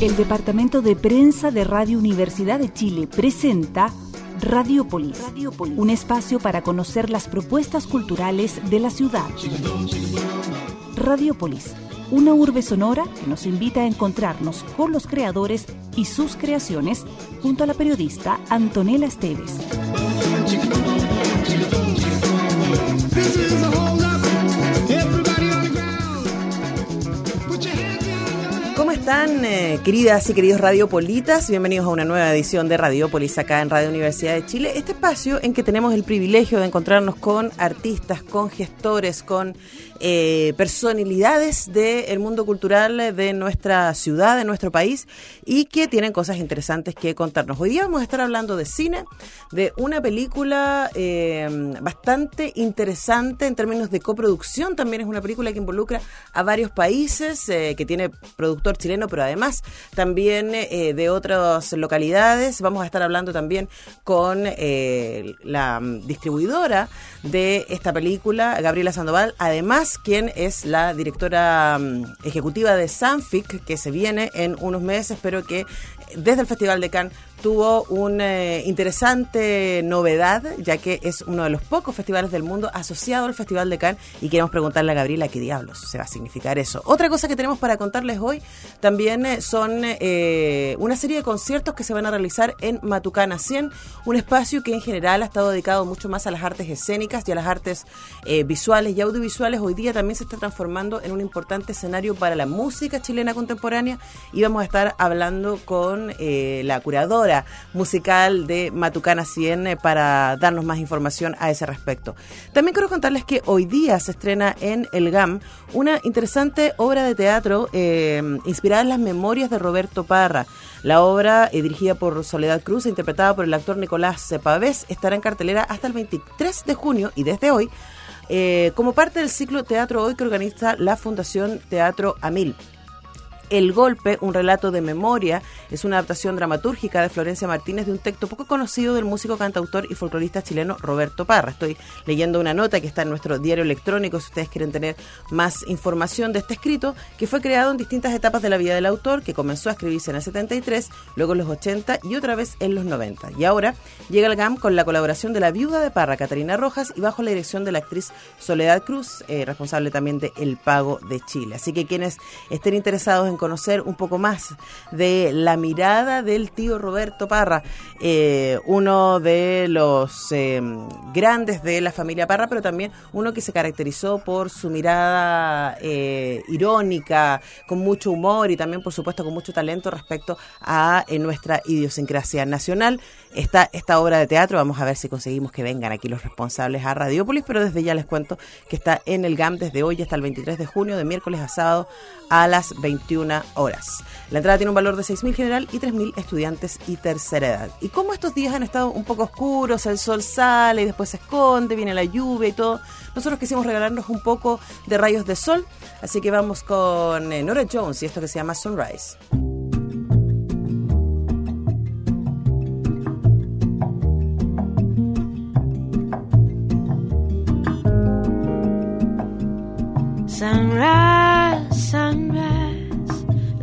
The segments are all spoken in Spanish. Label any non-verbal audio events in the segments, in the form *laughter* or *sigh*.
El Departamento de Prensa de Radio Universidad de Chile presenta Radiopolis, un espacio para conocer las propuestas culturales de la ciudad. Radiopolis, una urbe sonora que nos invita a encontrarnos con los creadores y sus creaciones junto a la periodista Antonella Esteves. ¿Cómo están, eh, queridas y queridos radiopolitas? Bienvenidos a una nueva edición de Radiopolis acá en Radio Universidad de Chile. Este espacio en que tenemos el privilegio de encontrarnos con artistas, con gestores, con eh, personalidades del mundo cultural de nuestra ciudad, de nuestro país, y que tienen cosas interesantes que contarnos. Hoy día vamos a estar hablando de cine, de una película eh, bastante interesante en términos de coproducción. También es una película que involucra a varios países, eh, que tiene productor chileno, pero además también eh, de otras localidades. Vamos a estar hablando también con la distribuidora de esta película, Gabriela Sandoval, además quien es la directora mm, ejecutiva de Sanfic, que se viene en unos meses, pero que desde el Festival de Cannes tuvo una eh, interesante novedad, ya que es uno de los pocos festivales del mundo asociado al Festival de Cannes y queremos preguntarle a Gabriela qué diablos se va a significar eso. Otra cosa que tenemos para contarles hoy también eh, son eh, una serie de conciertos que se van a realizar en Matucana 100, un espacio que en general ha estado dedicado mucho más a las artes escénicas y a las artes visuales y audiovisuales. Hoy día también se está transformando en un importante escenario para la música chilena contemporánea y vamos a estar hablando con la curadora musical de Matucana 100 eh, para darnos más información a ese respecto. También quiero contarles que hoy día se estrena en El GAM una interesante obra de teatro eh, inspirada en las memorias de Roberto Parra. La obra, eh, dirigida por Soledad Cruz e interpretada por el actor Nicolás Pavés, estará en cartelera hasta el 23 de junio y desde hoy, como parte del ciclo Teatro Hoy que organiza la Fundación Teatro Amil. El Golpe, un relato de memoria, es una adaptación dramatúrgica de Florencia Martínez de un texto poco conocido del músico, cantautor y folclorista chileno Roberto Parra. Estoy leyendo una nota que está en nuestro diario electrónico si ustedes quieren tener más información de este escrito, que fue creado en distintas etapas de la vida del autor, que comenzó a escribirse en el 73, luego en los 80 y otra vez en los 90. Y ahora llega el GAM con la colaboración de la viuda de Parra, Catarina Rojas, y bajo la dirección de la actriz Soledad Cruz, eh, responsable también de El Pago de Chile. Así que quienes estén interesados en conocer un poco más de la mirada del tío Roberto Parra, eh, uno de los eh, grandes de la familia Parra, pero también uno que se caracterizó por su mirada eh, irónica, con mucho humor y también, por supuesto, con mucho talento respecto a nuestra idiosincrasia nacional. Está esta obra de teatro, vamos a ver si conseguimos que vengan aquí los responsables a Radiópolis, pero desde ya les cuento que está en el GAM desde hoy hasta el 23 de junio, de miércoles a sábado a las 21 horas. La entrada tiene un valor de 6.000 general y 3.000 estudiantes y tercera edad. Y como estos días han estado un poco oscuros, el sol sale y después se esconde, viene la lluvia y todo, nosotros quisimos regalarnos un poco de rayos de sol, así que vamos con eh, Nora Jones y esto que se llama Sunrise. Sunrise, sunrise,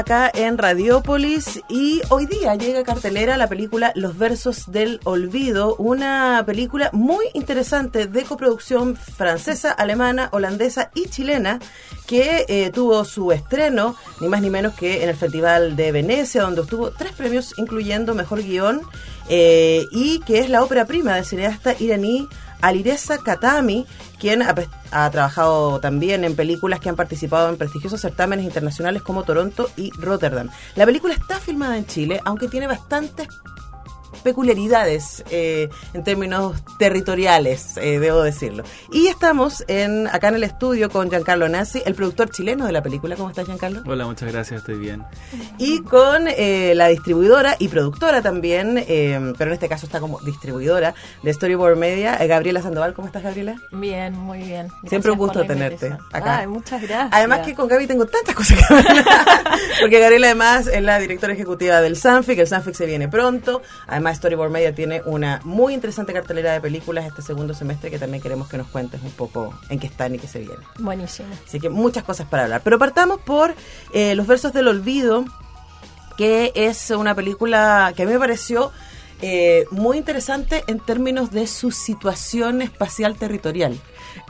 Acá en Radiópolis y hoy día llega a cartelera la película Los Versos del Olvido, una película muy interesante de coproducción francesa, alemana, holandesa y chilena que eh, tuvo su estreno ni más ni menos que en el Festival de Venecia, donde obtuvo tres premios incluyendo Mejor Guión eh, y que es la ópera prima del cineasta iraní Alireza Katami, quien ha, ha trabajado también en películas que han participado en prestigiosos certámenes internacionales como Toronto y Rotterdam. La película está filmada en Chile, aunque tiene bastantes peculiaridades eh, en términos territoriales, eh, debo decirlo. Y estamos en acá en el estudio con Giancarlo Nassi, el productor chileno de la película. ¿Cómo estás, Giancarlo? Hola, muchas gracias, estoy bien. Y con eh, la distribuidora y productora también, eh, pero en este caso está como distribuidora de Storyboard Media, eh, Gabriela Sandoval. ¿Cómo estás, Gabriela? Bien, muy bien. Siempre un gusto tenerte acá. Ay, muchas gracias. Además que con Gaby tengo tantas cosas que hablar. *laughs* Porque Gabriela además es la directora ejecutiva del Sanfic, el Sanfic se viene pronto. Además Storyboard Media tiene una muy interesante cartelera de películas este segundo semestre que también queremos que nos cuentes un poco en qué están y qué se viene. Buenísimo. Así que muchas cosas para hablar. Pero partamos por eh, Los Versos del Olvido, que es una película que a mí me pareció eh, muy interesante en términos de su situación espacial territorial.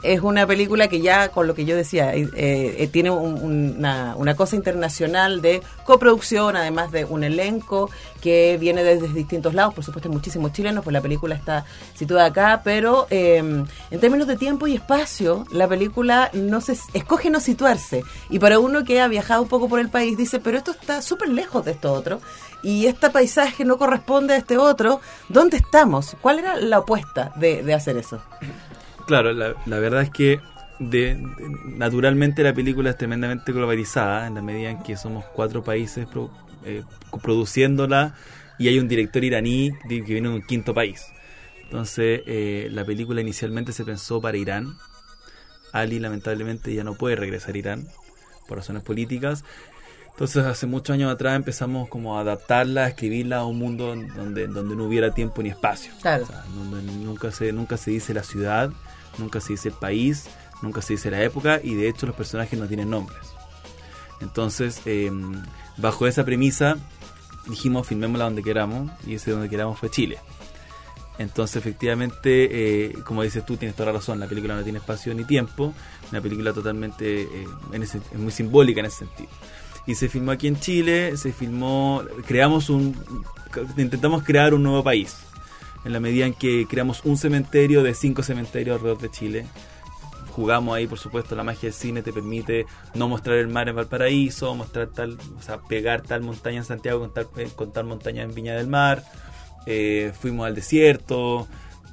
Es una película que ya, con lo que yo decía, eh, eh, tiene un- un- una, una cosa internacional de coproducción, además de un elenco que viene desde distintos lados. Por supuesto, muchísimos chilenos, pues la película está situada acá, pero eh, en términos de tiempo y espacio, la película no se escoge no situarse. Y para uno que ha viajado un poco por el país, dice, pero esto está súper lejos de esto otro. Y este paisaje no corresponde a este otro. ¿Dónde estamos? ¿Cuál era la apuesta de, de hacer eso? Claro, la, la verdad es que de, de- naturalmente la película es tremendamente globalizada en la medida en que somos cuatro países pro- eh, produciéndola y hay un director iraní que viene de un quinto país. Entonces, eh, la película inicialmente se pensó para Irán. Ali lamentablemente ya no puede regresar a Irán por razones políticas. Entonces, hace muchos años atrás empezamos como a adaptarla, a escribirla a un mundo donde, donde no hubiera tiempo ni espacio. Claro. O sea, donde nunca se, nunca se dice la ciudad, nunca se dice el país, nunca se dice la época y de hecho los personajes no tienen nombres. Entonces, eh, bajo esa premisa, dijimos filmémosla donde queramos y ese donde queramos fue Chile. Entonces, efectivamente, eh, como dices tú, tienes toda la razón, la película no tiene espacio ni tiempo, una película totalmente, eh, en es muy simbólica en ese sentido. Y se filmó aquí en Chile, se filmó, creamos un, intentamos crear un nuevo país, en la medida en que creamos un cementerio de cinco cementerios alrededor de Chile. Jugamos ahí, por supuesto, la magia del cine te permite no mostrar el mar en Valparaíso, mostrar tal, o sea, pegar tal montaña en Santiago con tal, eh, con tal montaña en Viña del Mar. Eh, fuimos al desierto,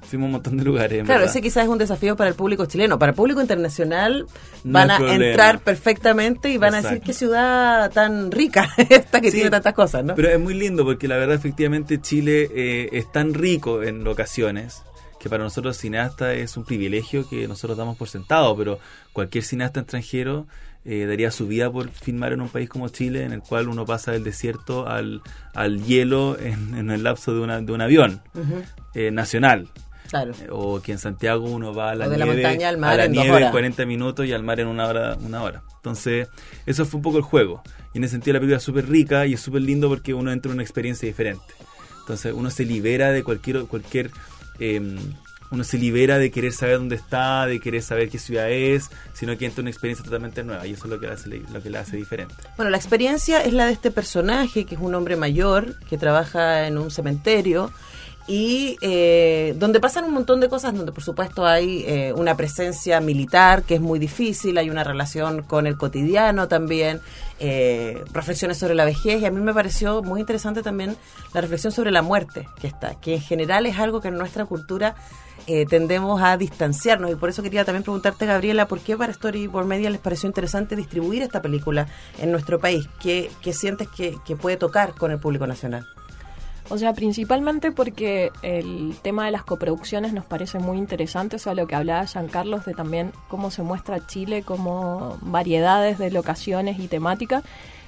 fuimos a un montón de lugares. Claro, verdad. ese quizás es un desafío para el público chileno. Para el público internacional No van a problema. entrar perfectamente y van a decir qué ciudad tan rica *laughs* esta que Sí, tiene tantas cosas, ¿no? Pero es muy lindo porque la verdad efectivamente Chile eh, es tan rico en locaciones que para nosotros cineastas es un privilegio que nosotros damos por sentado, pero cualquier cineasta extranjero eh, daría su vida por filmar en un país como Chile, en el cual uno pasa del desierto al, al hielo en, en el lapso de, una, de un avión eh, nacional. Claro. Eh, O que en Santiago uno va a la O de la nieve, montaña al mar a la en nieve en horas. 40 minutos y al mar en una hora, una hora. Entonces, eso fue un poco el juego. Y en ese sentido la película es súper rica y es súper lindo porque uno entra en una experiencia diferente. Entonces, uno se libera de cualquier... cualquier eh, uno se libera de querer saber dónde está, de querer saber qué ciudad es, sino que entra en una experiencia totalmente nueva y eso es lo que la hace, lo que la hace diferente. Bueno, la experiencia es la de este personaje, que es un hombre mayor, que trabaja en un cementerio, y eh, donde pasan un montón de cosas, donde por supuesto hay eh, una presencia militar que es muy difícil, hay una relación con el cotidiano también, eh, reflexiones sobre la vejez, y a mí me pareció muy interesante también la reflexión sobre la muerte que está, que en general es algo que en nuestra cultura eh, tendemos a distanciarnos y por eso quería también preguntarte Gabriela por qué para Storyboard Media les pareció interesante distribuir esta película en nuestro país ¿qué, qué sientes que, que puede tocar con el público nacional? O sea, principalmente porque el tema de las coproducciones nos parece muy interesante, o sea, lo que hablaba Carlos de también cómo se muestra Chile como variedades de locaciones y temáticas,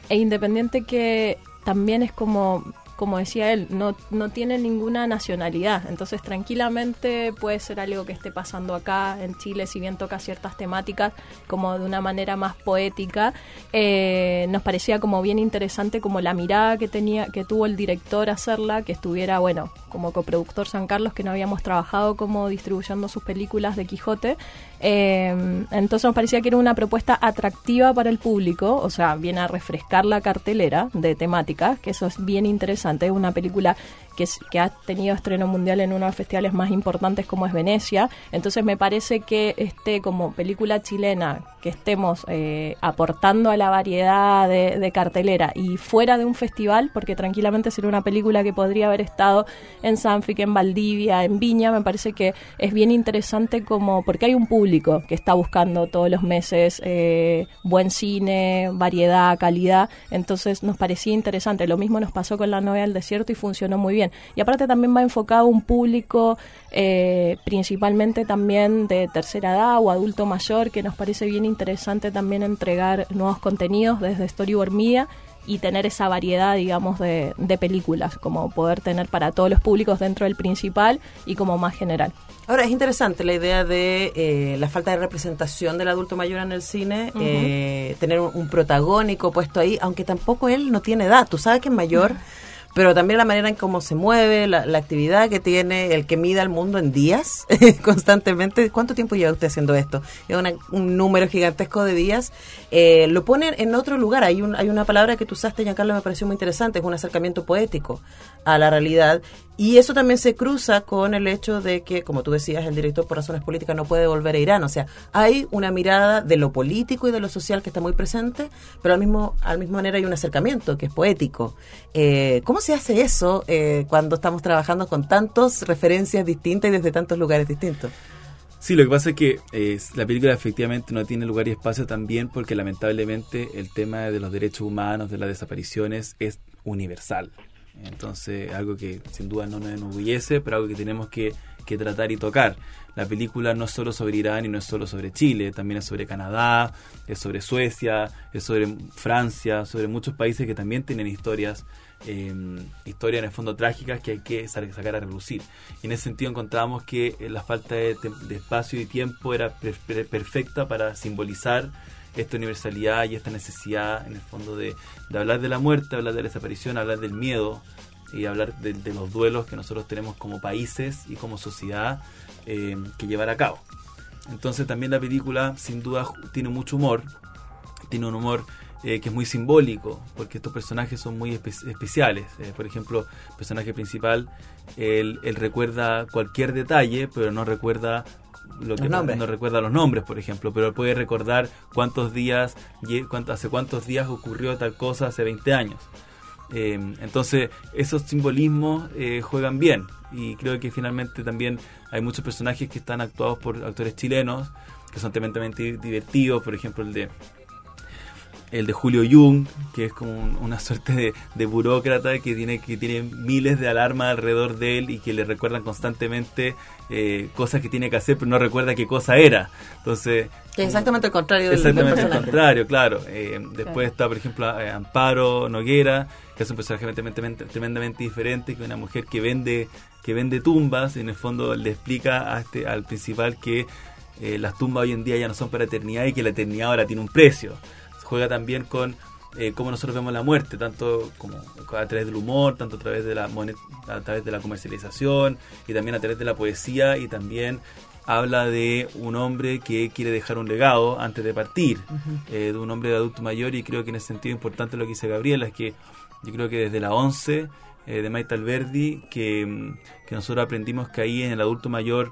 e independiente que también es como, como decía él, no, no tiene ninguna nacionalidad, entonces tranquilamente puede ser algo que esté pasando acá en Chile, si bien toca ciertas temáticas como de una manera más poética, eh, nos parecía como bien interesante como la mirada que tenía, que tuvo el director hacerla, que estuviera, bueno, como coproductor San Carlos, que no habíamos trabajado como distribuyendo sus películas de Quijote. Eh, entonces nos parecía que era una propuesta atractiva para el público, o sea, viene a refrescar la cartelera de temáticas, que eso es bien interesante. Es una película que, es- que ha tenido estreno mundial en uno de los festivales más importantes como es Venecia. Entonces me parece que este como película chilena que estemos eh, aportando a la variedad de, de cartelera y fuera de un festival, porque tranquilamente sería una película que podría haber estado en Sanfic, en Valdivia, en Viña, me parece que es bien interesante como porque hay un público que está buscando todos los meses eh, buen cine, variedad, calidad, entonces nos parecía interesante. Lo mismo nos pasó con la novia del desierto y funcionó muy bien. Y aparte también va enfocado un público eh, principalmente también de tercera edad o adulto mayor, que nos parece bien interesante también entregar nuevos contenidos desde Storyboard Media y tener esa variedad, digamos, de, de películas, como poder tener para todos los públicos dentro del principal y como más general. Ahora, es interesante la idea de eh, la falta de representación del adulto mayor en el cine, eh, tener un, un protagónico puesto ahí, aunque tampoco él no tiene edad, tú sabes que es mayor, *laughs* pero también la manera en cómo se mueve, la, actividad que tiene, el que mida el mundo en días *laughs* constantemente. ¿Cuánto tiempo lleva usted haciendo esto? Es una- un número gigantesco de días. Eh, lo pone en otro lugar. Hay, un, hay una palabra que tú usaste, Giancarlo, me pareció muy interesante, es un acercamiento poético a la realidad. Y eso también se cruza con el hecho de que, como tú decías, el director por razones políticas no puede volver a Irán. O sea, hay una mirada de lo político y de lo social que está muy presente, pero al mismo, al mismo manera hay un acercamiento que es poético. Eh, ¿Cómo se hace eso eh, cuando estamos trabajando con tantas referencias distintas y desde tantos lugares distintos? Sí, lo que pasa es que la película efectivamente no tiene lugar y espacio también porque lamentablemente el tema de los derechos humanos, de las desapariciones, es universal. Entonces, algo que sin duda no nos enorgullece, pero algo que tenemos que, que tratar y tocar. La película no es solo sobre Irán y no es solo sobre Chile, también es sobre Canadá, es sobre Suecia, es sobre Francia, sobre muchos países que también tienen historias, eh, historias en el fondo trágicas que hay que sa- sacar a relucir. Y en ese sentido encontramos que la falta de, de espacio y tiempo era per- per- perfecta para simbolizar esta universalidad y esta necesidad en el fondo de, hablar de la muerte, hablar de la desaparición, hablar del miedo y hablar de, de los duelos que nosotros tenemos como países y como sociedad eh, que llevar a cabo. Entonces también la película sin duda tiene mucho humor, tiene un humor eh, que es muy simbólico, porque estos personajes son muy espe- especiales. Eh, por ejemplo, el personaje principal, él, él recuerda cualquier detalle, pero no recuerda lo que no recuerda los nombres, por ejemplo, pero puede recordar cuántos días, hace cuántos días ocurrió tal cosa hace 20 años. Eh, entonces, esos simbolismos eh, juegan bien y creo que finalmente también hay muchos personajes que están actuados por actores chilenos que son tremendamente divertidos, por ejemplo el de el de Julio Jung, que es como un- una suerte de, de burócrata que tiene que tiene miles de alarmas alrededor de él y que le recuerdan constantemente eh, cosas que tiene que hacer, pero no recuerda qué cosa era. Entonces, Que es exactamente el contrario del, Exactamente personaje. contrario, claro. Eh, después está, por ejemplo, eh, Amparo Noguera, que es un personaje tremendamente, tremendamente diferente, que es una mujer que vende que vende tumbas, y en el fondo le explica a este, al principal que eh, las tumbas hoy en día ya no son para eternidad y que la eternidad ahora tiene un precio. Juega también con eh, cómo nosotros vemos la muerte, tanto como a través del humor, tanto a través de la a través de la comercialización y también a través de la poesía y también habla de un hombre que quiere dejar un legado antes de partir, eh, de un hombre de adulto mayor y creo que en ese sentido importante lo que dice Gabriela es que yo creo que desde la 11 eh, de Maite Alberdi que, mm, que nosotros aprendimos que ahí en el adulto mayor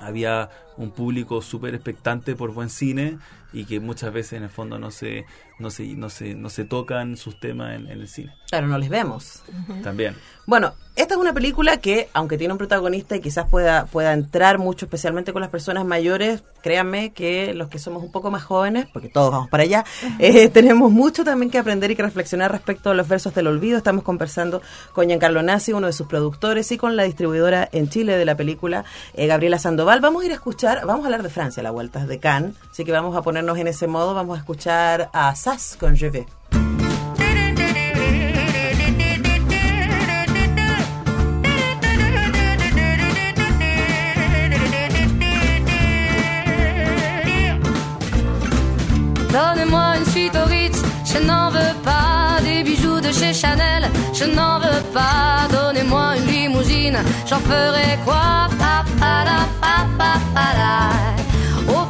había un público súper expectante por buen cine y que muchas veces en el fondo no se no se no se, no se tocan sus temas en, en el cine Claro, no les vemos. también Bueno, esta es una película que, aunque tiene un protagonista y quizás pueda, pueda entrar mucho, especialmente con las personas mayores, créanme que los que somos un poco más jóvenes, porque todos vamos para allá, eh, tenemos mucho también que aprender y que reflexionar respecto a los versos del olvido. Estamos conversando con Giancarlo Nassi, uno de sus productores, y con la distribuidora en Chile de la película, eh, Gabriela Sandoval. Vamos a ir a escuchar, vamos a hablar de Francia, la vuelta de Cannes, así que vamos a ponernos en ese modo, vamos a escuchar a Sass con Je vais. Donnez-moi une suite au Ritz, je n'en veux pas des bijoux de chez Chanel, je n'en veux pas. Donnez-moi une limousine, j'en ferai quoi? Pa.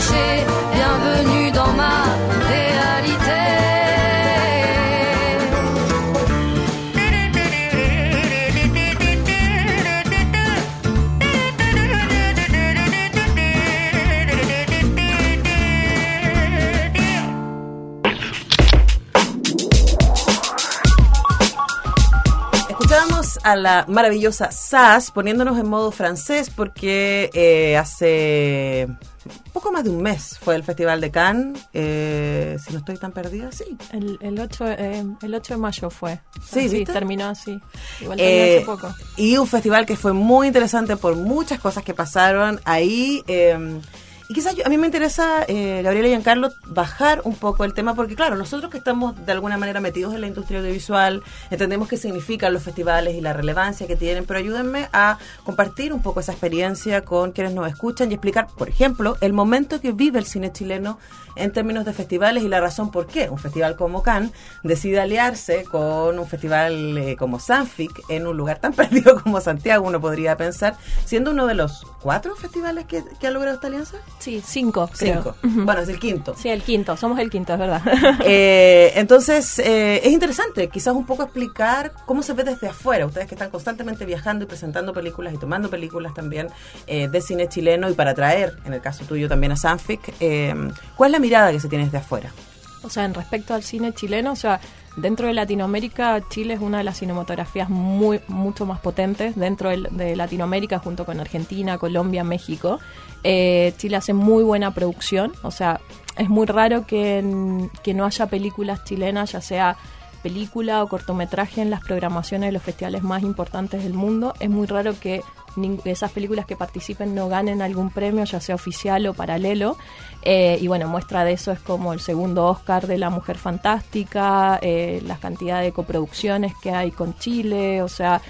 clichés. Bienvenue dans ma réalité. A la maravillosa Sass poniéndonos en modo francés porque eh, hace poco más de un mes fue el Festival de Cannes. eh, si no estoy tan perdida, sí. El, el, 8, eh, el 8 de mayo fue. Sí, ¿viste? terminó así. Igual terminó Eh, hace poco. y un festival que fue muy interesante por muchas cosas que pasaron ahí. Y quizás yo- a mí me interesa, eh, Gabriela y Giancarlo, bajar un poco el tema, porque claro, nosotros que estamos de alguna manera metidos en la industria audiovisual, entendemos qué significan los festivales y la relevancia que tienen, pero ayúdenme a compartir un poco esa experiencia con quienes nos escuchan y explicar, por ejemplo, el momento que vive el cine chileno en términos de festivales y la razón por qué un festival como Cannes decide aliarse con un festival eh, como Sanfic en un lugar tan *laughs* perdido como Santiago, uno podría pensar, siendo uno de los cuatro festivales que, que ha logrado esta alianza. Sí, cinco. Cinco. Bueno, es el quinto. Sí, el quinto. Somos el quinto, es verdad. *laughs* Eh, entonces, eh, es interesante quizás un poco explicar cómo se ve desde afuera. Ustedes que están constantemente viajando y presentando películas y tomando películas también eh, de cine chileno y para traer, en el caso tuyo también a Sanfic, ¿cuál es la mirada que se tiene desde afuera? O sea, en respecto al cine chileno, o sea, dentro de Latinoamérica, Chile es una de las cinematografías muy, mucho más potentes dentro de, Latinoamérica, junto con Argentina, Colombia, México. Eh, Chile hace muy buena producción, o sea, es muy raro que, que no haya películas chilenas, ya sea película o cortometraje en las programaciones de los festivales más importantes del mundo. Es muy raro que esas películas que participen no ganen algún premio, ya sea oficial o paralelo. Eh, y bueno, muestra de eso es como el segundo Oscar de La Mujer Fantástica, eh, la cantidad de coproducciones que hay con Chile, o sea,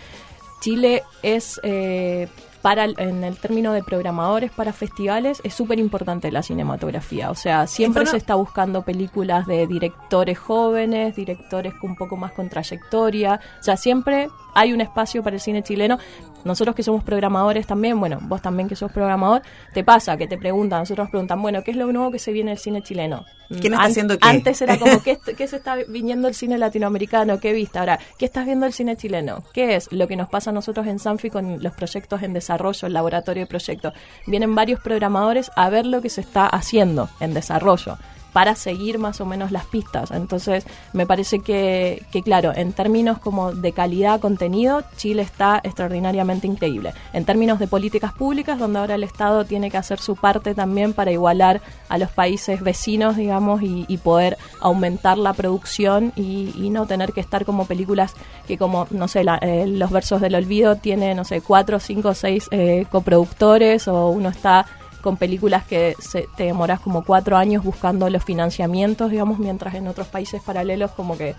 Chile es, eh, para el- en el término de programadores para festivales, es súper importante la cinematografía. O sea, siempre se está buscando películas de directores jóvenes, directores con un poco más con trayectoria. O sea, siempre hay un espacio para el cine chileno. Nosotros que somos programadores también, bueno, vos también que sos programador, te pasa que te preguntan, nosotros nos preguntan, bueno, ¿qué es lo nuevo que se viene del cine chileno? ¿Quién está An- haciendo qué? Antes era como, *laughs* ¿qué, qué se está viniendo el cine latinoamericano? ¿Qué viste? Ahora, ¿qué estás viendo el cine chileno? ¿Qué es lo que nos pasa a nosotros en Sanfi con los proyectos en desarrollo, el laboratorio de proyectos? Vienen varios programadores a ver lo que se está haciendo en desarrollo para seguir más o menos las pistas. Entonces, me parece que, que, claro, en términos como de calidad contenido, Chile está extraordinariamente increíble. En términos de políticas públicas, donde ahora el Estado tiene que hacer su parte también para igualar a los países vecinos, digamos, y, y poder aumentar la producción y, y no tener que estar como películas que como, no sé, la- eh, Los Versos del Olvido tiene, no sé, cuatro, cinco, seis eh, coproductores o uno está con películas que se- te demoras como cuatro años buscando los financiamientos, digamos, mientras en otros países paralelos como que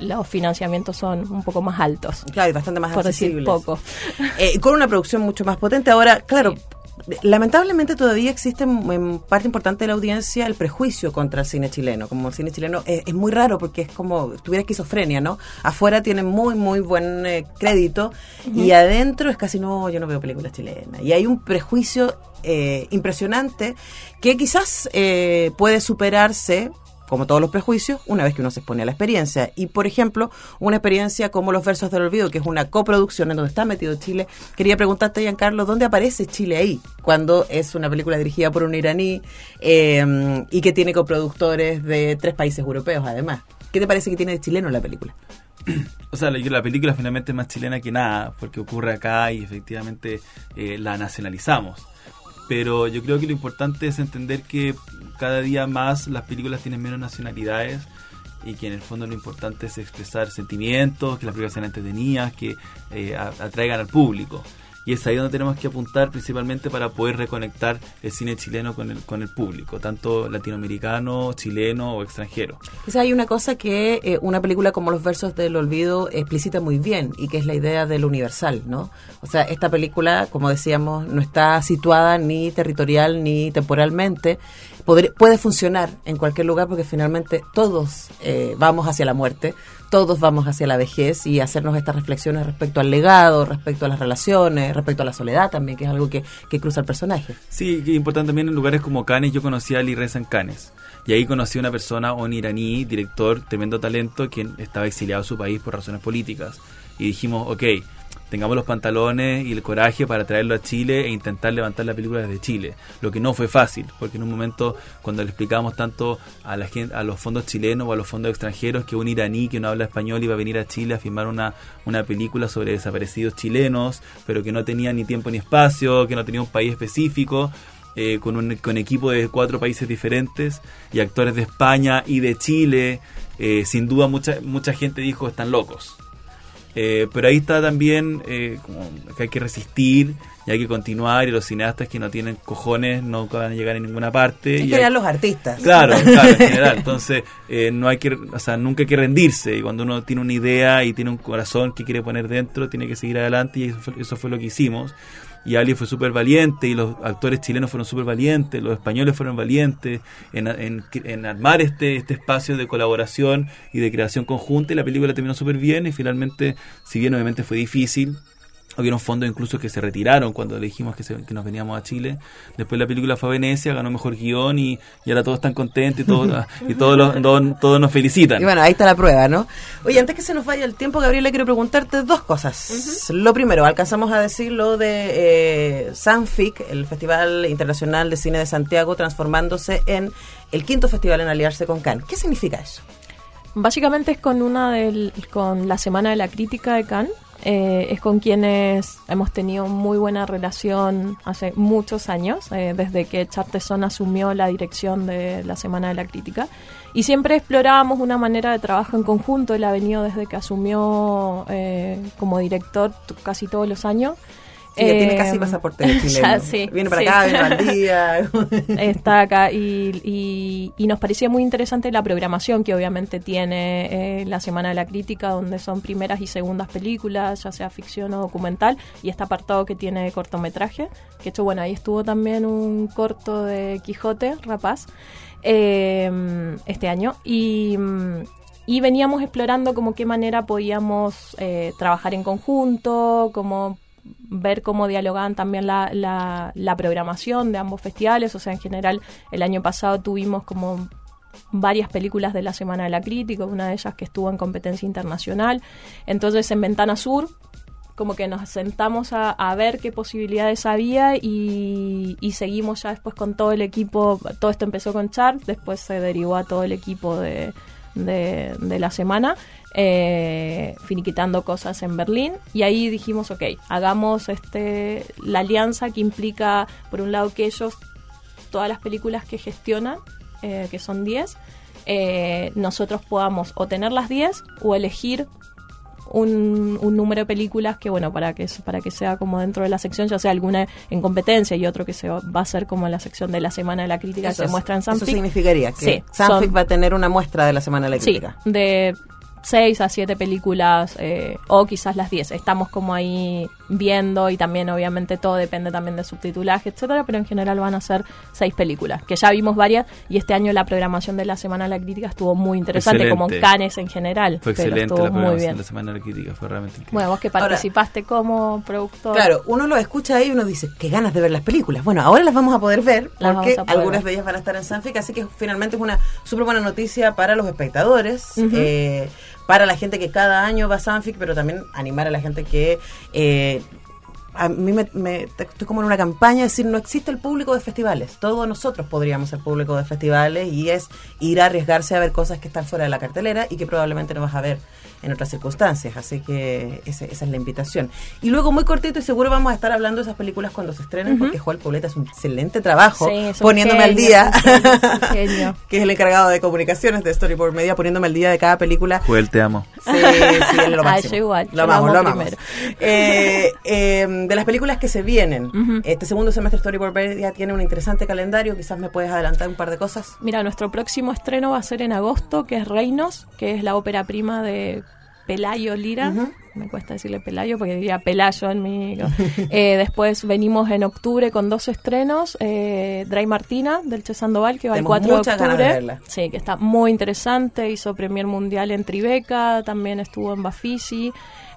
los financiamientos son un poco más altos. Claro, y bastante más Por decir accesibles. poco. Eh, con una producción mucho más potente. Ahora, claro, lamentablemente todavía existe en, parte importante de la audiencia el prejuicio contra el cine chileno. Como el cine chileno es, es muy raro porque es como tuviera esquizofrenia, ¿no? Afuera tiene muy, muy buen eh, crédito y adentro es casi no, yo no veo películas chilenas. Y hay un prejuicio eh, impresionante que quizás eh, puede superarse como todos los prejuicios, una vez que uno se expone a la experiencia. Y, por ejemplo, una experiencia como Los Versos del Olvido, que es una coproducción en donde está metido Chile, quería preguntarte, Giancarlo, ¿dónde aparece Chile ahí? Cuando es una película dirigida por un iraní eh, y que tiene coproductores de tres países europeos, además. ¿Qué te parece que tiene de chileno la película? *clears throat* O sea, la, la película finalmente es más chilena que nada, porque ocurre acá y efectivamente eh, la nacionalizamos. Pero yo creo que lo importante es entender que cada día más las películas tienen menos nacionalidades y que en el fondo lo importante es expresar sentimientos, que las películas sean entretenidas, que eh, atraigan al público. Y es ahí donde tenemos que apuntar principalmente para poder reconectar el cine chileno con el, con el público, tanto latinoamericano, chileno o extranjero. Quizá hay una cosa que eh, una película como Los Versos del Olvido explicita muy bien y que es la idea de lo universal, ¿no? O sea, esta película, como decíamos, no está situada ni territorial ni temporalmente. Puede funcionar en cualquier lugar porque finalmente todos eh, vamos hacia la muerte, todos vamos hacia la vejez y hacernos estas reflexiones respecto al legado, respecto a las relaciones, respecto a la soledad también, que es algo que, que cruza el personaje. Sí, que importante también en lugares como Cannes, yo conocí a Ali Reza en Cannes. Y ahí conocí a una persona, un iraní, director, tremendo talento, quien estaba exiliado a su país por razones políticas. Y dijimos, ok, tengamos los pantalones y el coraje para traerlo a Chile e intentar levantar la película desde Chile. Lo que no fue fácil, porque en un momento cuando le explicábamos tanto a la gente, a los fondos chilenos o a los fondos extranjeros que un iraní que no habla español iba a venir a Chile a filmar una, una película sobre desaparecidos chilenos, pero que no tenía ni tiempo ni espacio, que no tenía un país específico, eh, con un con equipo de cuatro países diferentes y actores de España y de Chile, eh, sin duda mucha mucha gente dijo están locos. Eh, pero ahí está también eh, como que hay que resistir y hay que continuar y los cineastas que no tienen cojones no van a llegar a ninguna parte. En y general hay- los artistas. Claro, *laughs* claro, en general. Entonces, eh, no hay que, o sea, nunca hay que rendirse. Y cuando uno tiene una idea y tiene un corazón que quiere poner dentro, tiene que seguir adelante y eso fue, eso fue lo que hicimos. Y Ali fue súper valiente y los actores chilenos fueron súper valientes, los españoles fueron valientes en, en- en armar este, este espacio de colaboración y de creación conjunta y la película terminó súper bien y finalmente, si bien obviamente fue difícil, Hubieron fondos incluso que se retiraron cuando le dijimos que, se- que nos veníamos a Chile. Después la película fue a Venecia, ganó mejor guion y, y ahora todos están contentos y todos, *laughs* y todos, los- todos, todos nos felicitan. Y bueno, ahí está la prueba, ¿no? Oye, antes que se nos vaya el tiempo, Gabriela, quiero preguntarte dos cosas. Lo primero, alcanzamos a decir lo de eh, Sanfic, el Festival Internacional de Cine de Santiago, transformándose en el quinto festival en aliarse con Cannes. ¿Qué significa eso? Básicamente es con una del, con la Semana de la Crítica de Cannes. Eh, es con quienes hemos tenido muy buena relación hace muchos años, eh, desde que Charteson asumió la dirección de la Semana de la Crítica. Y siempre explorábamos una manera de trabajo en conjunto. Él ha venido desde que asumió eh, como director casi todos los años. Sí, *laughs* ya tiene Eh, casi pasaporte chileno. ya, sí, viene para sí. acá, viene al día. está acá y, y- y nos parecía muy interesante la programación que obviamente tiene eh, la Semana de la Crítica, donde son primeras y segundas películas, ya sea ficción o documental, y este apartado que tiene cortometraje, que hecho, bueno, ahí estuvo también un corto de Quijote, Rapaz, eh, este año, y... y veníamos explorando como qué manera podíamos eh, trabajar en conjunto, cómo ver cómo dialogaban también la, la, programación de ambos festivales. O sea, en general, el año pasado tuvimos como varias películas de la Semana de la Crítica, una de ellas que estuvo en competencia internacional. Entonces, en Ventana Sur, como que nos sentamos a, ver qué posibilidades había y, seguimos ya después con todo el equipo. Todo esto empezó con Char, después se derivó a todo el equipo de, de la semana, eh, finiquitando cosas en Berlín. Y ahí dijimos, ok, hagamos este la alianza que implica, por un lado, que ellos, todas las películas que gestionan, eh, que son 10, eh, nosotros podamos o tener las 10 o elegir un, un número de películas que bueno para que para que sea como dentro de la sección ya sea alguna en competencia y otro que se va, va a ser como la sección de la semana de la crítica Eso que se es- muestra en Eso Sanfic significaría que Sí, Sanfic son- va a tener una muestra de la Semana de la Sí, Crítica. de 6 a 7 películas eh, o quizás las 10. Estamos como ahí viendo y también obviamente todo depende también de subtitulaje, etcétera, pero en general van a ser 6 películas, que ya vimos varias y este año la programación de la Semana de la Crítica estuvo muy interesante, como Excelente. Canes en general. Fue pero excelente estuvo la muy programación bien. de la Semana de la Crítica, fue realmente increíble. Bueno, vos que Ahora- participaste como productor. Claro, uno lo escucha ahí y uno dice, qué ganas de ver las películas. Bueno, ahora las vamos a poder ver Las porque poder algunas ver. de ellas van a estar en Sanfic, así que finalmente es una súper buena noticia para los espectadores, eh, para la gente que cada año va a Sanfic, pero también animar a la gente que... eh, a mí me, me- estoy como en una campaña de decir no existe el público de festivales. Todos nosotros podríamos ser público de festivales y es ir a arriesgarse a ver cosas que están fuera de la cartelera y que probablemente no vas a ver en otras circunstancias así que ese- esa es la invitación y luego muy cortito y seguro vamos a estar hablando de esas películas cuando se estrenen porque Joel Pauleta es un excelente trabajo Sí, es un poniéndome al día es un genio, es un genio. que es el encargado de comunicaciones de Storyboard Media poniéndome al día de cada película Joel, te amo. Sí, sí, es lo *laughs* Ah, máximo. yo igual, Lo yo lo amamos, amo lo amamos. primero. Eh, eh, de las películas que se vienen, este segundo semestre Storyboard Media tiene un interesante calendario. Quizás me puedes adelantar un par de cosas. Mira, nuestro próximo estreno va a ser en agosto, que es Reinos, que es la ópera prima de Pelayo Lira. Me cuesta decirle Pelayo porque diría Pelayo en mi... *laughs* Eh, después venimos en octubre con dos estrenos. Eh, Dray Martina, del Che Sandoval, que va el Tenemos 4 de octubre. verla. Sí, que está muy interesante. Hizo Premier Mundial en Tribeca, también estuvo en Bafisi.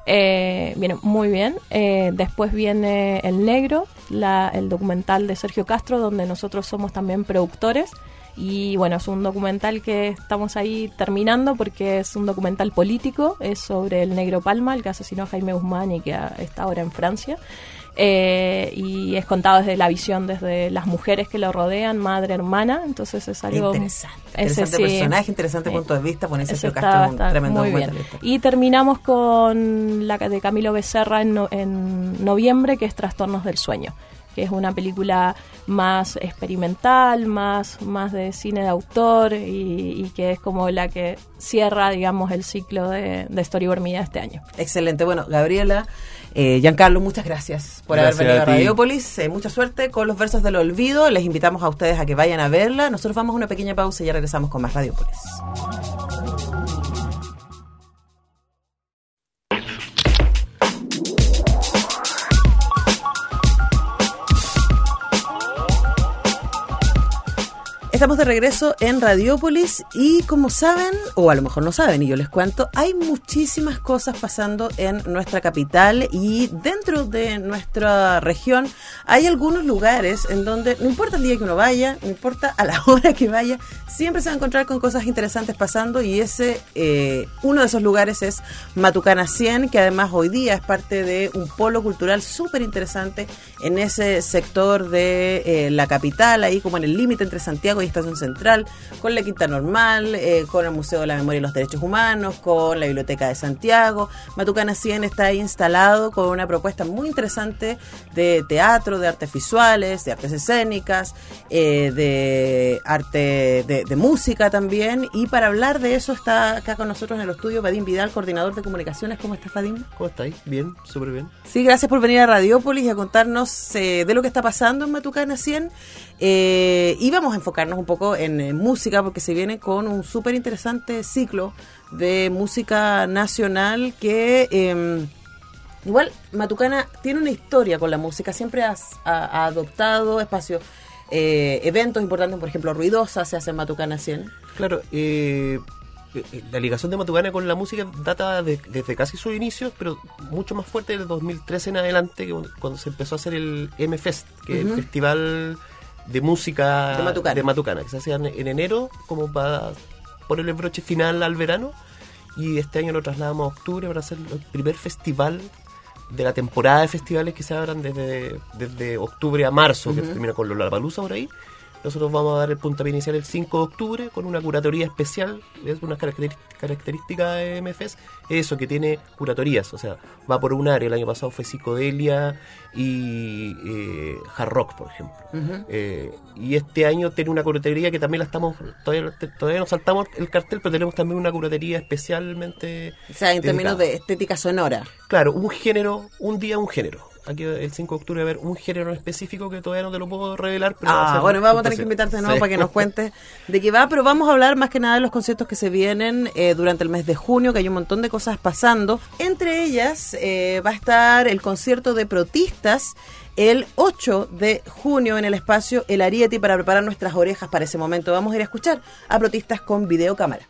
Eh, viene muy bien. Eh, después viene El Negro, la- el documental de Sergio Castro, donde nosotros somos también productores. Y bueno, es un documental que estamos ahí terminando porque es un documental político, es sobre el negro Palma, el que asesinó a Jaime Guzmán y que está ahora en Francia. Eh, y es contado desde la visión, desde las mujeres que lo rodean, madre, hermana, entonces es algo... Interesante. Interesante personaje, interesante punto de vista. Ponerse Ese Castro un tremendo muy bien. documentalista. Y terminamos con la de Camilo Becerra en, no- en noviembre, que es Trastornos del Sueño, que es una película más experimental, más, más de cine de autor y, y que es como la que cierra, digamos, el ciclo de, de Storyboard Media este año. Excelente. Bueno, Gabriela, eh, Giancarlo, muchas gracias por Gracias haber venido a, a ti. Radiópolis. Eh, mucha suerte con los versos del olvido. Les invitamos a ustedes a que vayan a verla. Nosotros vamos a una pequeña pausa y ya regresamos con más Radiópolis. Estamos de regreso en Radiópolis y como saben, o a lo mejor no saben y yo les cuento, hay muchísimas cosas pasando en nuestra capital y dentro de nuestra región hay algunos lugares en donde no importa el día que uno vaya, no importa a la *laughs* hora que vaya, siempre se va a encontrar con cosas interesantes pasando y ese eh, uno de esos lugares es Matucana 100, que además hoy día es parte de un polo cultural súper interesante en ese sector de eh, la capital, ahí como en el límite entre Santiago y Estación Central, con la Quinta Normal, eh, con el Museo de la Memoria y los Derechos Humanos, con la Biblioteca de Santiago. Matucana 100 está ahí instalado con una propuesta muy interesante de teatro, de artes visuales, de artes escénicas, eh, de arte, de, de música también. Y para hablar de eso está acá con nosotros en el estudio Vadim Vidal, coordinador de comunicaciones. ¿Cómo estás, Vadim? ¿Cómo estáis? Bien, súper bien. Sí, gracias por venir a Radiópolis y a contarnos eh, de lo que está pasando en Matucana 100. Eh, y vamos a enfocarnos un poco en eh, música porque se viene con un súper interesante ciclo de música nacional que... eh, Igual, Matucana tiene una historia con la música, siempre has- ha, ha adoptado espacios, eh, eventos importantes, por ejemplo, Ruidosa se hace en Matucana 100. Claro, eh, eh, la ligación de Matucana con la música data de- desde casi sus inicios, pero mucho más fuerte del 2013 en adelante, que cuando, se empezó a hacer el M-Fest, que es el festival de música De Matucana. Matucana, que se hacía en, en enero, como para ponerle el broche final al verano. Y este año lo trasladamos a octubre para hacer el primer festival de la temporada de festivales que se abran desde, desde octubre a marzo, que termina con Lollapalooza por ahí. Nosotros vamos a dar el puntapié inicial el 5 de octubre con una curatoría especial. Es una característica de MFS. Eso, que tiene curatorías. O sea, va por un área. El año pasado fue psicodelia y eh, hard rock, por ejemplo. Eh, y este año tiene una curatería que también la estamos. Todavía, todavía no saltamos el cartel, pero tenemos también una curatería especialmente. O sea, en términos de estética sonora. Claro, un género, un día un género. Aquí el 5 de octubre va a haber un género específico que todavía no te lo puedo revelar. Pero va a Ah, bueno, vamos a tener que invitarte de nuevo Sí. para que nos *laughs* cuentes de qué va, pero vamos a hablar más que nada de los conciertos que se vienen eh, durante el mes de junio, que hay un montón de cosas pasando. Entre ellas eh, va a estar el concierto de protistas el 8 de junio en el espacio El Arieti para preparar nuestras orejas para ese momento. Vamos a ir a escuchar a protistas con videocámara.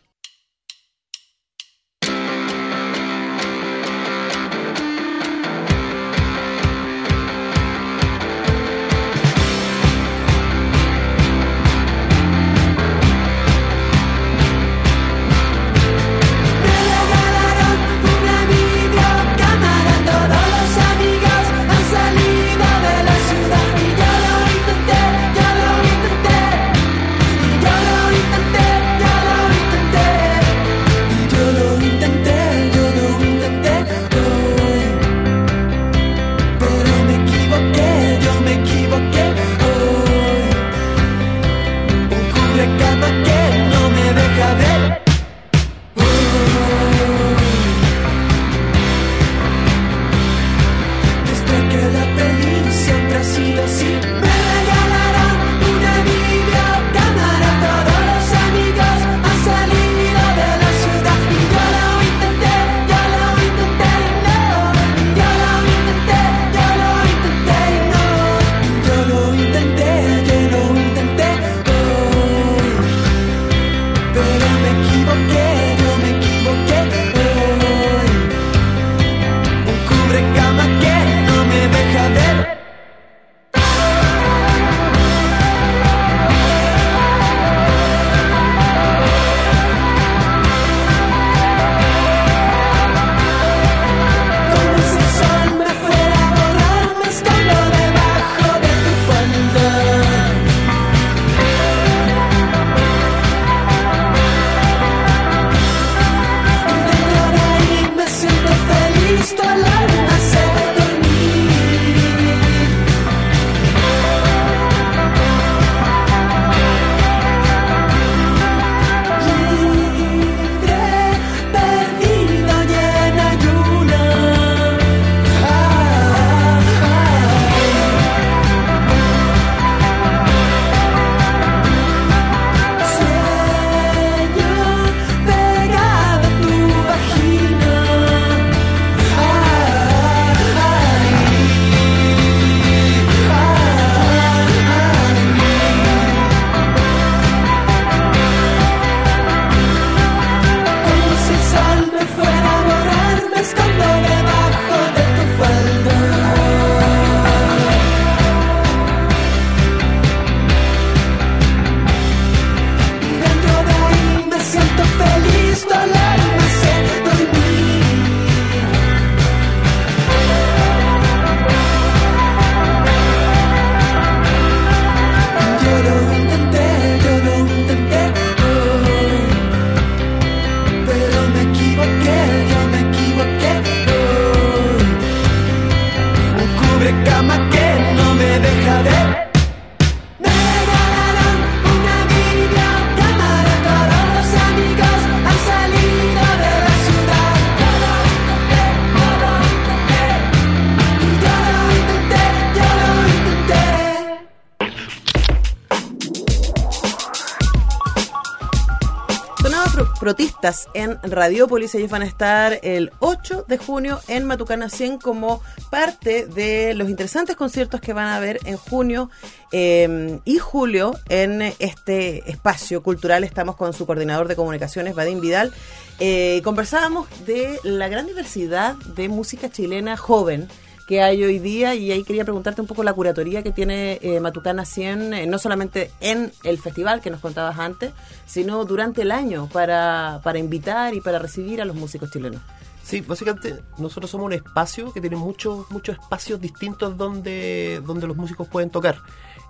En Radiopolis. Ellos van a estar el 8 de junio en Matucana 100 como parte de los interesantes conciertos que van a haber en junio eh, y julio en este espacio cultural. Estamos con su coordinador de comunicaciones, Vadim Vidal. Eh, conversábamos de la gran diversidad de música chilena joven que hay hoy día y ahí quería preguntarte un poco la curatoría que tiene eh, Matucana 100, eh, no solamente en el festival que nos contabas antes, sino durante el año para, para invitar y para recibir a los músicos chilenos. Sí, básicamente nosotros somos un espacio que tiene muchos muchos espacios distintos donde, donde los músicos pueden tocar.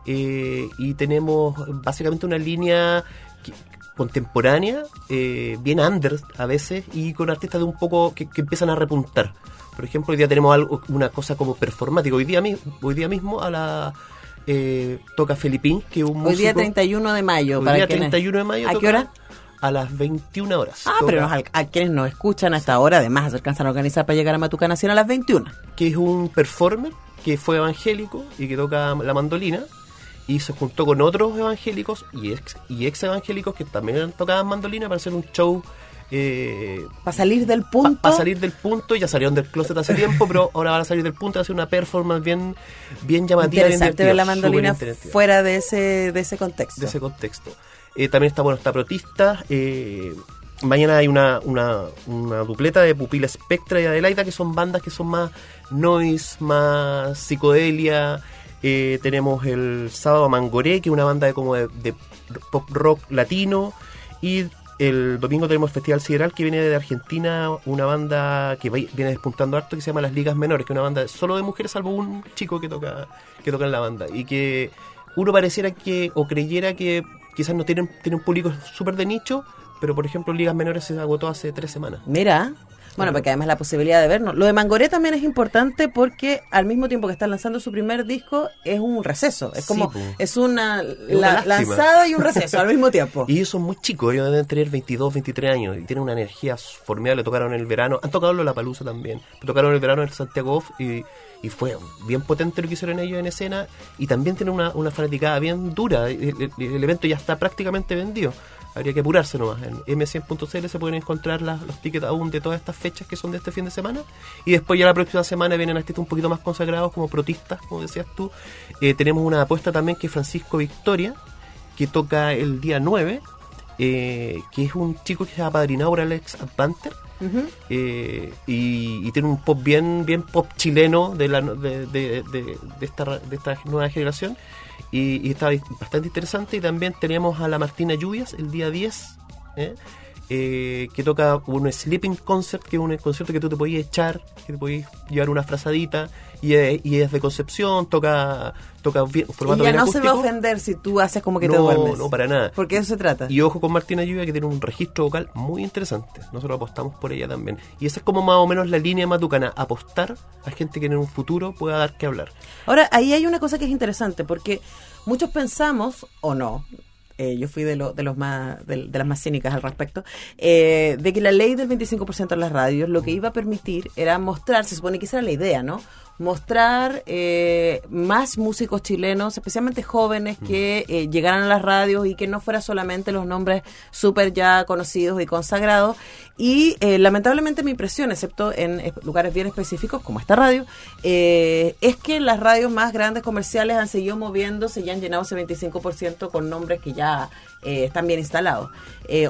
Eh, y tenemos básicamente una línea contemporánea, eh, bien under a veces, y con artistas de un poco que, que empiezan a repuntar. Por ejemplo, hoy día tenemos algo, una cosa como performática. Hoy día, hoy día mismo a la eh, toca Felipín, que es un músico... Hoy día 31 de mayo. Hoy para día quienes- 31 de mayo. ¿A qué hora? A las 21 horas. Ah, Toca- pero nos a quienes nos escuchan hasta ahora, además se alcanzan a organizar para llegar a Matucana 100 a las 21. que es un performer que fue evangélico y que toca la mandolina y se juntó con otros evangélicos y ex, y ex evangélicos que también tocaban mandolina para hacer un show eh, Para salir del punto. para salir del punto ya salieron del closet hace tiempo pero *laughs* ahora van a salir del punto y hacer una performance bien bien llamativa Interesante ver la mandolina fuera de ese, de ese contexto. de ese contexto. Eh, también está, bueno, está Protista. eh, mañana hay una, una, una dupleta de Pupila Spectra y Adelaida, que son bandas que son más noise, más psicodelia. Eh, tenemos el sábado Mangoré, que es una banda de, como de, pop rock latino. Y el domingo tenemos Festival Sideral, que viene de Argentina, una banda que viene despuntando harto, que se llama Las Ligas Menores, que es una banda solo de mujeres, salvo un chico que toca, que toca en la banda. Y que uno pareciera que, o creyera que quizás no tienen, tienen un público súper de nicho, pero por ejemplo Ligas Menores se agotó hace tres semanas. Mira. Bueno, porque además la posibilidad de vernos. Lo de Mangoré también es importante porque al mismo tiempo que están lanzando su primer disco es un receso. Es como, es una, la- lástima. lanzada y un receso al mismo tiempo. *laughs* Y ellos son muy chicos, ellos deben tener 22, 23 años y tienen una energía formidable. Tocaron en el verano, han tocado en la palusa también, tocaron en el verano en Santiago Off y, y fue bien potente lo que hicieron ellos en escena. Y también tienen una, una fanaticada bien dura. El, el- el evento ya está prácticamente vendido. Habría que apurarse nomás. En m100.cl se pueden encontrar las- los tickets aún de todas estas fechas que son de este fin de semana. Y después ya la próxima semana vienen artistas un poquito más consagrados como protistas, como decías tú. Eh, tenemos una apuesta también que es Francisco Victoria, que toca el día 9, eh, que es un chico que se ha apadrinado por Alex. Ujú. eh, y, y tiene un pop bien bien pop chileno de la de, de, de- de esta de esta nueva generación y, y está bastante interesante y también tenemos a la Martina Lluvias el día 10 ¿eh? Eh, que toca un sleeping concert que es un concierto que tú te podías echar que te podías llevar una frazadita y es, y es de Concepción toca toca bien, Y formato ya bien no se va a ofender si tú haces como que te No, duermes. no, para nada. Porque eso se trata. Y ojo con Martina Lluvia que tiene un registro vocal muy interesante. Nosotros apostamos por ella también. Y esa es como más o menos la línea matucana. Apostar a gente que en un futuro pueda dar que hablar. Ahora, ahí hay una cosa que es interesante, porque muchos pensamos, o no, eh, yo fui de, lo- de los más de, de las más cínicas al respecto, eh, de que la ley del 25% en las radios lo que iba a permitir era mostrar, se supone que esa era la idea, ¿no? Mostrar eh, más músicos chilenos, especialmente jóvenes, que eh, llegaran a las radios y que no fuera solamente los nombres súper ya conocidos y consagrados. Y eh, lamentablemente mi impresión, excepto en eh, lugares bien específicos como esta radio, es que las radios más grandes comerciales han seguido moviéndose y han llenado ese 25% con nombres que ya están bien instalados.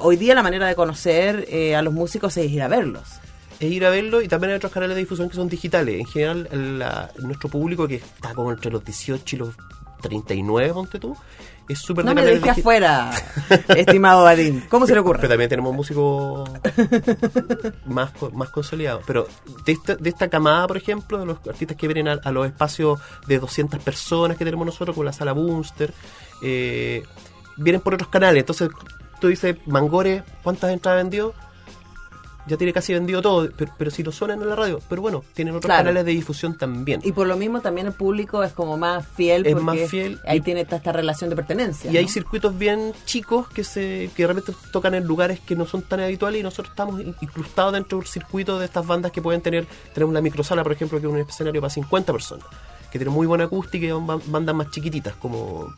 Hoy día la manera de conocer a los músicos es ir a verlos. Es ir a verlo y también hay otros canales de difusión que son digitales. En general, la- nuestro público que está como entre los 18 y los 39, ponte tú, es súper No de me digi- afuera, *laughs* estimado Badín. ¿Cómo se le Pero ocurre? también tenemos músicos más, más consolidados. Pero de esta, de esta camada, por ejemplo, de los artistas que vienen a, a los espacios de 200 personas que tenemos nosotros, con la sala Boomster, eh, vienen por otros canales. Entonces, tú dices, Mangore, ¿cuántas entradas vendió? Ya tiene casi vendido todo, pero, pero si no suenan en la radio. Pero bueno, tienen otros Claro. canales de difusión también. Y por lo mismo también el público es como más fiel Es porque más fiel ahí y- tiene esta, esta relación de pertenencia. Y hay circuitos bien chicos que se que de repente tocan en lugares que no son tan habituales y nosotros estamos in- incrustados dentro del circuito de estas bandas que pueden tener, tenemos la microsala, por ejemplo, que es un escenario para 50 personas, que tiene muy buena acústica y son ban- bandas más chiquititas, como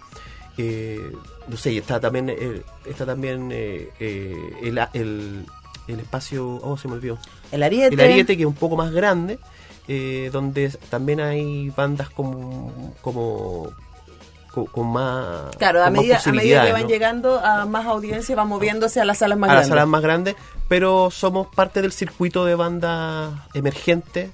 eh, no sé, está también eh, está también eh, eh, el, el el espacio, oh, se me olvidó. El Ariete. El Ariete, que es un poco más grande, eh, donde también hay bandas como, como con, con más Claro, a con medida, a medida que van ¿no? llegando a más audiencia, van moviéndose a las salas más a las grandes. salas más grandes, pero somos parte del circuito de bandas emergentes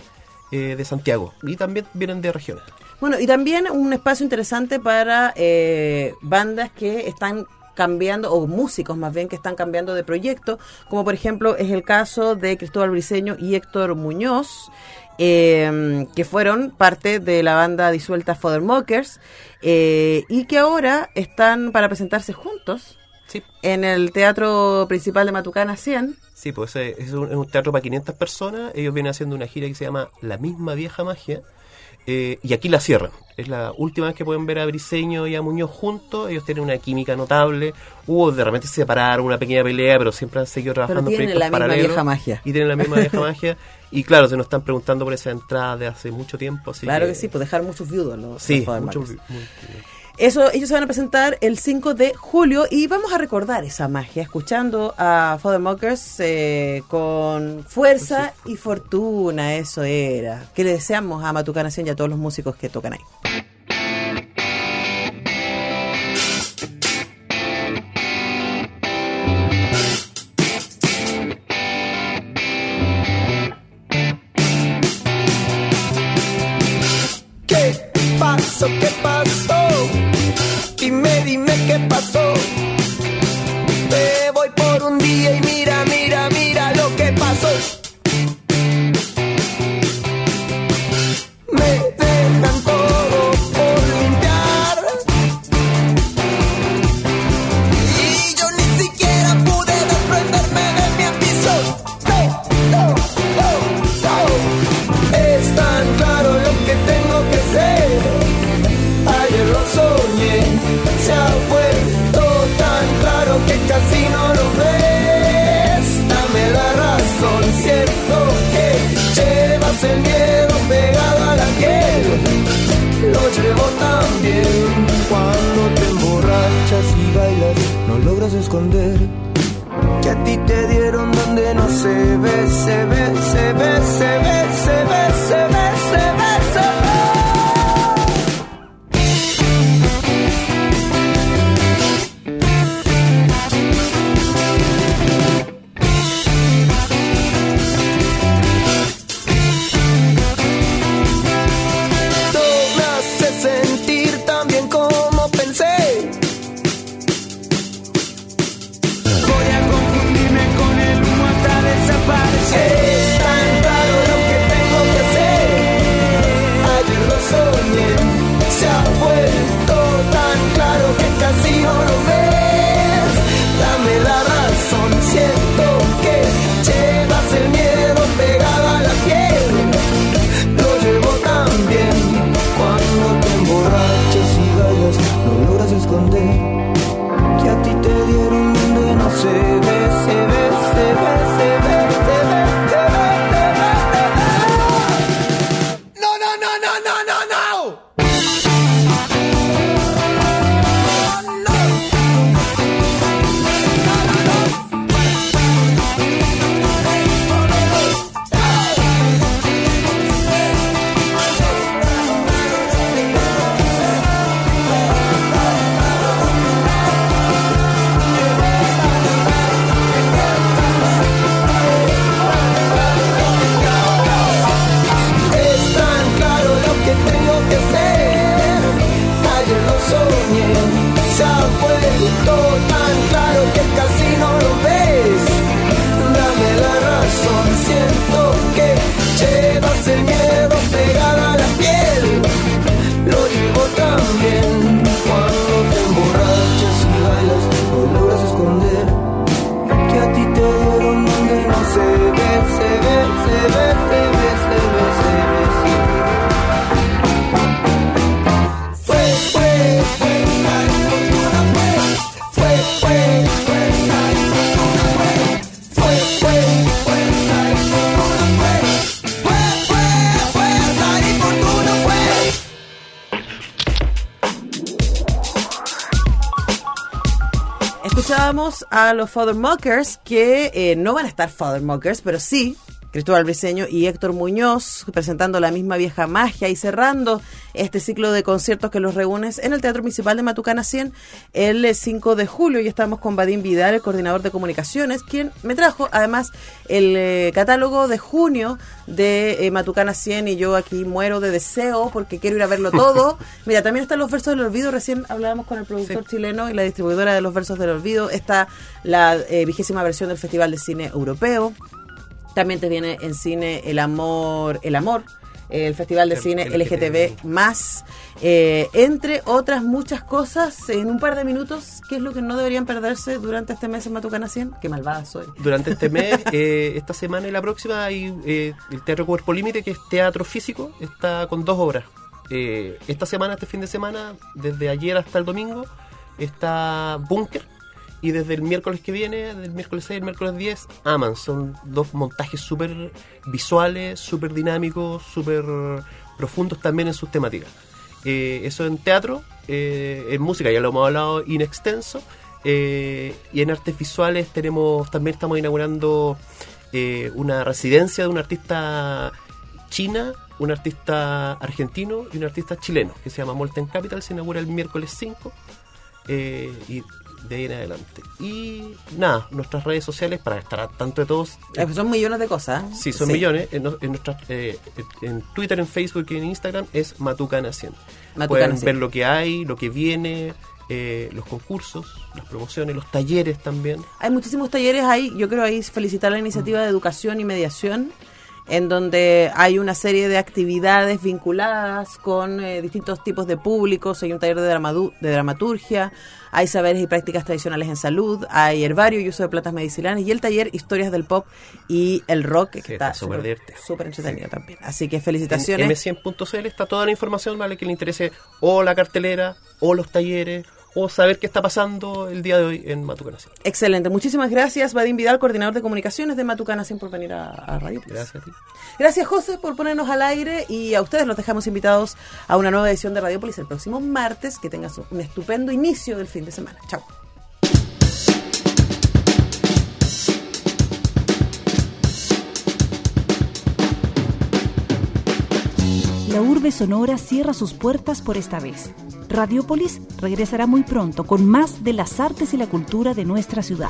eh, de Santiago y también vienen de regiones. Bueno, y también un espacio interesante para eh, bandas que están cambiando, o músicos más bien, que están cambiando de proyecto, como por ejemplo es el caso de Cristóbal Briseño y Héctor Muñoz, eh, que fueron parte de la banda disuelta Fodder Mockers, eh, y que ahora están para presentarse juntos Sí, en el Teatro Principal de Matucana 100. sí pues eh, es un, es un teatro para 500 personas. Ellos vienen haciendo una gira que se llama La misma vieja magia. Eh, y aquí la cierran. Es la última vez que pueden ver a Briseño y a Muñoz juntos. Ellos tienen una química notable. Hubo de repente se separaron, una pequeña pelea, pero siempre han seguido trabajando tienen proyectos la misma paralelos. vieja magia. Y tienen la misma vieja *laughs* magia. Y claro, se nos están preguntando por esa entrada de hace mucho tiempo. Así claro que sí, pues dejar muchos viudos los, Sí, los Fodder mucho- Mockers. muy- Eso, ellos se van a presentar el 5 de julio y vamos a recordar esa magia escuchando a Father Mockers eh, con fuerza y fortuna, eso era. Que le deseamos a Matucana 100 y a todos los músicos que tocan ahí. ¿Qué pasó? ¿Qué pasó? Father Mockers, que eh, no van a estar Father Mockers, pero sí Cristóbal Briceño y Héctor Muñoz presentando la misma vieja magia y cerrando este ciclo de conciertos que los reúne en el Teatro Municipal de Matucana 100 el 5 de julio. Y estamos con Vadim Vidal, el coordinador de comunicaciones, quien me trajo además el eh, catálogo de junio de eh, Matucana 100 y yo aquí muero de deseo porque quiero ir a verlo todo. *laughs* Mira, también están los versos del olvido, recién hablábamos con el productor chileno y la distribuidora de los versos del olvido, está la eh, vigésima versión del Festival de Cine Europeo. También te viene en cine El Amor, El Amor, el Festival de El- Cine LGTB más, eh, entre otras muchas cosas, en un par de minutos, ¿qué es lo que no deberían perderse durante este mes en Matucana 100? Qué malvada soy. Durante este mes, *laughs* eh, esta semana y la próxima, hay eh, el Teatro Cuerpo Límite, que es teatro físico, está con dos obras. Eh, esta semana, este fin de semana, desde ayer hasta el domingo, está Búnker. Y desde el miércoles que viene, del miércoles 6 al miércoles 10, Aman. Son dos montajes súper visuales, súper dinámicos, súper profundos también en sus temáticas. Eh, eso en teatro, eh, en música ya lo hemos hablado in extenso. eh, y en artes visuales tenemos también estamos inaugurando una residencia de un artista china, un artista argentino y un artista chileno que se llama Molten Capital. Se inaugura el miércoles 5 eh, y de ahí en adelante. Y nada, nuestras redes sociales para estar al tanto de todos. Eh, Son millones de cosas. ¿eh? Sí, son millones. En, en nuestras, eh, en Twitter, en Facebook y en Instagram es Matucana 100. Matucana Pueden 100. ver lo que hay, lo que viene, eh, los concursos, las promociones, los talleres también. Hay muchísimos talleres ahí. Yo quiero ahí felicitar la iniciativa de educación y mediación, en donde hay una serie de actividades vinculadas con eh, distintos tipos de públicos. Hay un taller de, dramadu- de dramaturgia, hay saberes y prácticas tradicionales en salud, hay herbario y uso de plantas medicinales, y el taller Historias del Pop y el Rock, que Sí, está súper entretenido también. Así que En felicitaciones. m100.cl está toda la información, ¿vale? Que le interese o la cartelera, o los talleres, o saber qué está pasando el día de hoy en Matucana 100. Excelente. Muchísimas gracias, Vadim Vidal, coordinador de comunicaciones de Matucana 100 por venir a, a Radio Plus. Gracias a ti. Gracias, José, por ponernos al aire y a ustedes los dejamos invitados a una nueva edición de Radiopolis el próximo martes. Que tengas un estupendo inicio del fin de semana. Chao. La urbe sonora cierra sus puertas por esta vez. Radiopolis regresará muy pronto con más de las artes y la cultura de nuestra ciudad.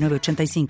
906985.